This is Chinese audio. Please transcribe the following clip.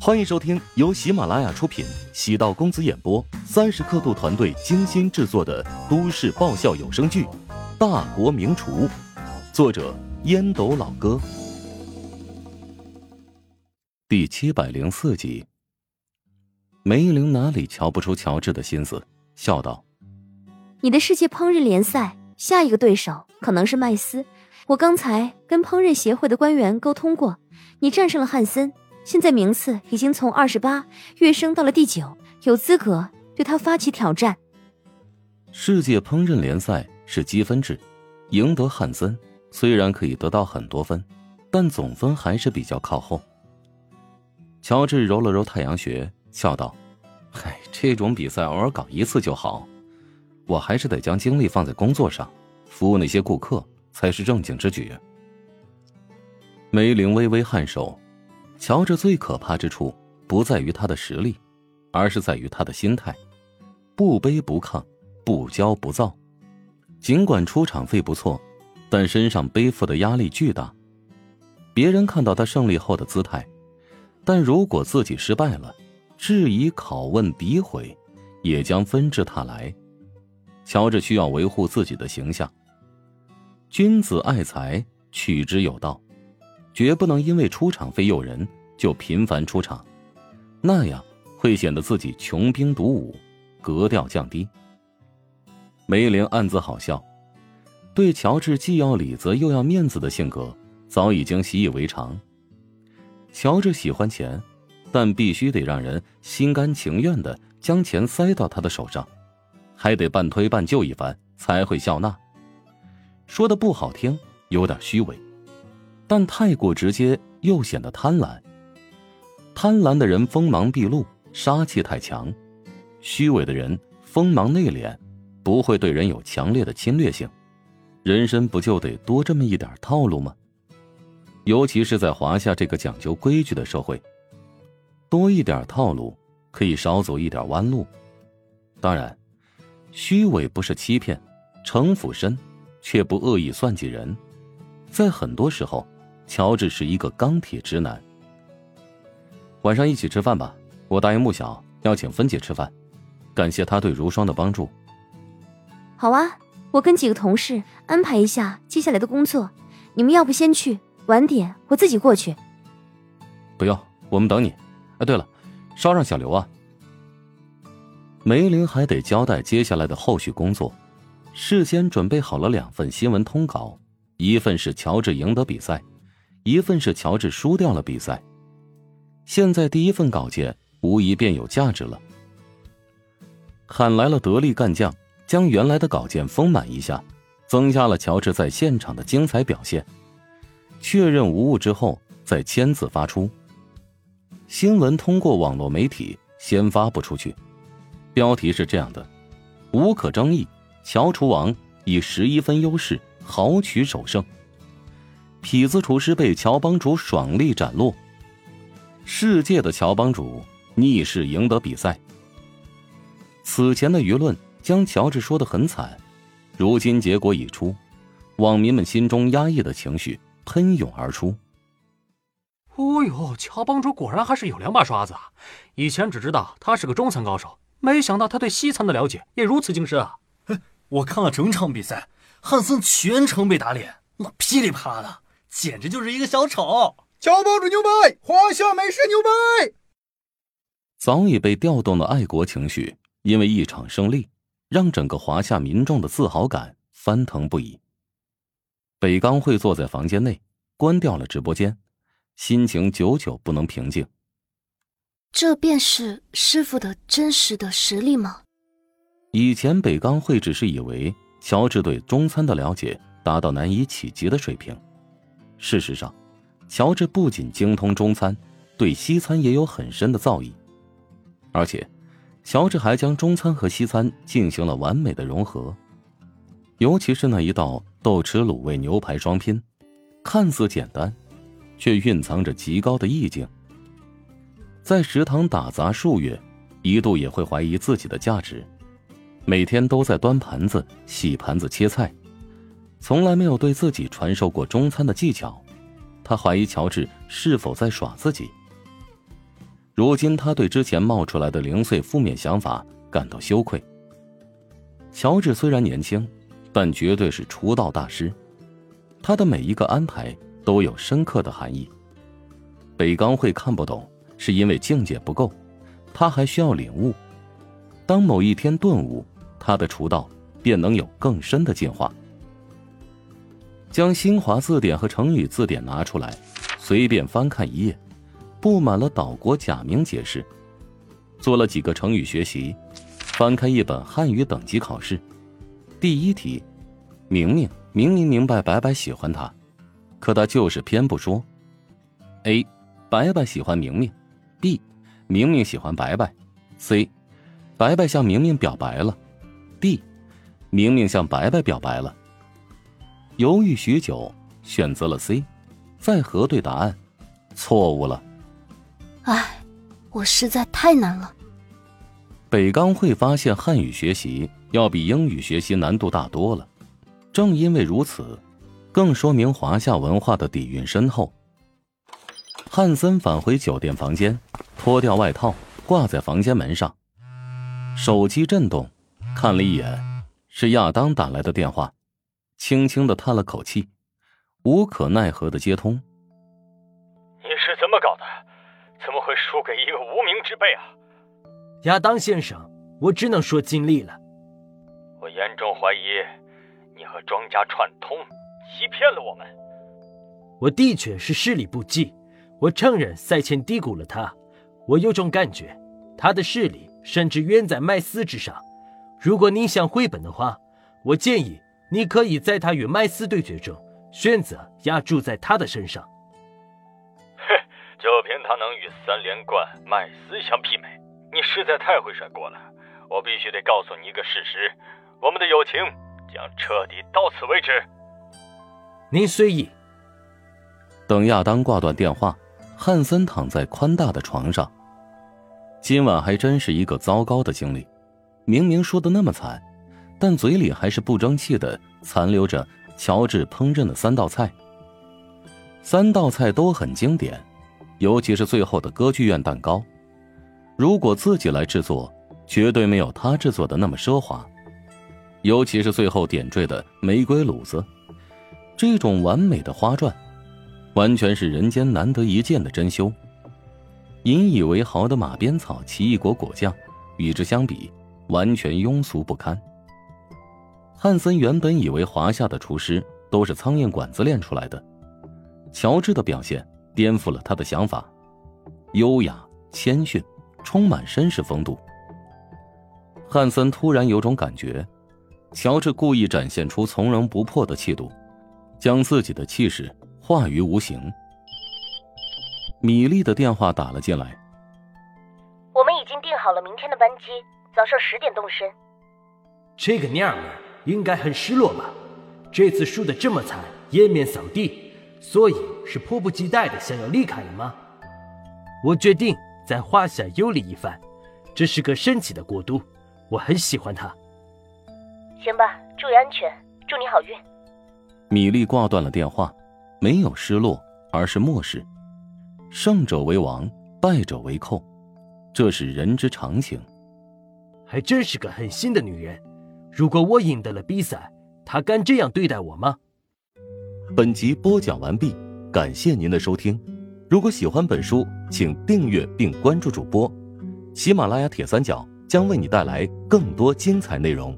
欢迎收听由喜马拉雅出品、喜道公子演播、三十刻度团队精心制作的都市爆笑有声剧《大国名厨》，作者烟斗老哥，第七百零四集。梅玲哪里瞧不出乔治的心思，笑道：“你的世界烹饪联赛下一个对手可能是麦斯。我刚才跟烹饪协会的官员沟通过，你战胜了汉森。”现在名次已经从二十八跃升到了第九，有资格对他发起挑战。世界烹饪联赛是积分制，赢得汉森虽然可以得到很多分，但总分还是比较靠后。乔治揉了揉太阳穴，笑道：“嗨，这种比赛偶尔搞一次就好，我还是得将精力放在工作上，服务那些顾客才是正经之举。”梅玲微微颔首。乔治最可怕之处不在于他的实力，而是在于他的心态，不卑不亢，不骄不躁。尽管出场费不错，但身上背负的压力巨大。别人看到他胜利后的姿态，但如果自己失败了，质疑、拷问、诋毁也将纷至沓来。乔治需要维护自己的形象。君子爱财，取之有道。绝不能因为出场费诱人就频繁出场，那样会显得自己穷兵黩武，格调降低。梅玲暗自好笑，对乔治既要礼则又要面子的性格早已经习以为常。乔治喜欢钱，但必须得让人心甘情愿的将钱塞到他的手上，还得半推半就一番才会笑纳。说的不好听，有点虚伪。但太过直接又显得贪婪。贪婪的人锋芒毕露，杀气太强；虚伪的人锋芒内敛，不会对人有强烈的侵略性。人生不就得多这么一点套路吗？尤其是在华夏这个讲究规矩的社会，多一点套路可以少走一点弯路。当然，虚伪不是欺骗，城府深，却不恶意算计人。在很多时候。乔治是一个钢铁直男。晚上一起吃饭吧，我答应穆晓要请芬姐吃饭，感谢她对如霜的帮助。好啊，我跟几个同事安排一下接下来的工作，你们要不先去，晚点我自己过去。不用，我们等你。哎，对了，捎上小刘啊。梅林还得交代接下来的后续工作，事先准备好了两份新闻通稿，一份是乔治赢得比赛。一份是乔治输掉了比赛，现在第一份稿件无疑便有价值了。喊来了得力干将，将原来的稿件丰满一下，增加了乔治在现场的精彩表现。确认无误之后，再签字发出。新闻通过网络媒体先发布出去，标题是这样的：无可争议，乔厨王以十一分优势豪取首胜。痞子厨师被乔帮主爽利斩落，世界的乔帮主逆势赢得比赛。此前的舆论将乔治说的很惨，如今结果已出，网民们心中压抑的情绪喷涌而出。哦呦，乔帮主果然还是有两把刷子啊！以前只知道他是个中餐高手，没想到他对西餐的了解也如此精深啊！我看了整场比赛，汉森全程被打脸，那噼里啪啦的。简直就是一个小丑！乔帮主牛掰，华夏美食牛掰！早已被调动的爱国情绪，因为一场胜利，让整个华夏民众的自豪感翻腾不已。北刚会坐在房间内，关掉了直播间，心情久久不能平静。这便是师傅的真实的实力吗？以前北刚会只是以为乔治对中餐的了解达到难以企及的水平。事实上，乔治不仅精通中餐，对西餐也有很深的造诣。而且，乔治还将中餐和西餐进行了完美的融合。尤其是那一道豆豉卤味牛排双拼，看似简单，却蕴藏着极高的意境。在食堂打杂数月，一度也会怀疑自己的价值。每天都在端盘子、洗盘子、切菜。从来没有对自己传授过中餐的技巧，他怀疑乔治是否在耍自己。如今他对之前冒出来的零碎负面想法感到羞愧。乔治虽然年轻，但绝对是厨道大师，他的每一个安排都有深刻的含义。北刚会看不懂，是因为境界不够，他还需要领悟。当某一天顿悟，他的厨道便能有更深的进化。将新华字典和成语字典拿出来，随便翻看一页，布满了岛国假名解释。做了几个成语学习，翻开一本汉语等级考试。第一题，明明明明明白白白喜欢他，可他就是偏不说。A，白白喜欢明明；B，明明喜欢白白；C，白白向明明表白了；D，明明向白白表白了。犹豫许久，选择了 C，再核对答案，错误了。唉，我实在太难了。北刚会发现汉语学习要比英语学习难度大多了，正因为如此，更说明华夏文化的底蕴深厚。汉森返回酒店房间，脱掉外套挂在房间门上，手机震动，看了一眼，是亚当打来的电话。轻轻的叹了口气，无可奈何的接通。你是怎么搞的？怎么会输给一个无名之辈啊？亚当先生，我只能说尽力了。我严重怀疑你和庄家串通，欺骗了我们。我的确是视力不济，我承认赛前低估了他。我有种感觉，他的势力甚至远在麦斯之上。如果你想回本的话，我建议。你可以在他与麦斯对决中选择压注在他的身上。哼，就凭他能与三连冠麦斯相媲美，你实在太会甩锅了。我必须得告诉你一个事实：我们的友情将彻底到此为止。您随意。等亚当挂断电话，汉森躺在宽大的床上。今晚还真是一个糟糕的经历，明明输的那么惨。但嘴里还是不争气的，残留着乔治烹饪的三道菜。三道菜都很经典，尤其是最后的歌剧院蛋糕。如果自己来制作，绝对没有他制作的那么奢华。尤其是最后点缀的玫瑰卤子，这种完美的花转，完全是人间难得一见的珍馐。引以为豪的马鞭草奇异果果酱，与之相比，完全庸俗不堪。汉森原本以为华夏的厨师都是苍蝇馆子练出来的，乔治的表现颠覆了他的想法，优雅谦逊，充满绅士风度。汉森突然有种感觉，乔治故意展现出从容不迫的气度，将自己的气势化于无形。米莉的电话打了进来，我们已经订好了明天的班机，早上十点动身。这个娘们儿。应该很失落吧？这次输得这么惨，颜面扫地，所以是迫不及待的想要离开了吗？我决定在华夏游历一番，这是个神奇的国度，我很喜欢它。行吧，注意安全，祝你好运。米莉挂断了电话，没有失落，而是漠视。胜者为王，败者为寇，这是人之常情。还真是个狠心的女人。如果我赢得了比赛，他敢这样对待我吗？本集播讲完毕，感谢您的收听。如果喜欢本书，请订阅并关注主播。喜马拉雅铁三角将为你带来更多精彩内容。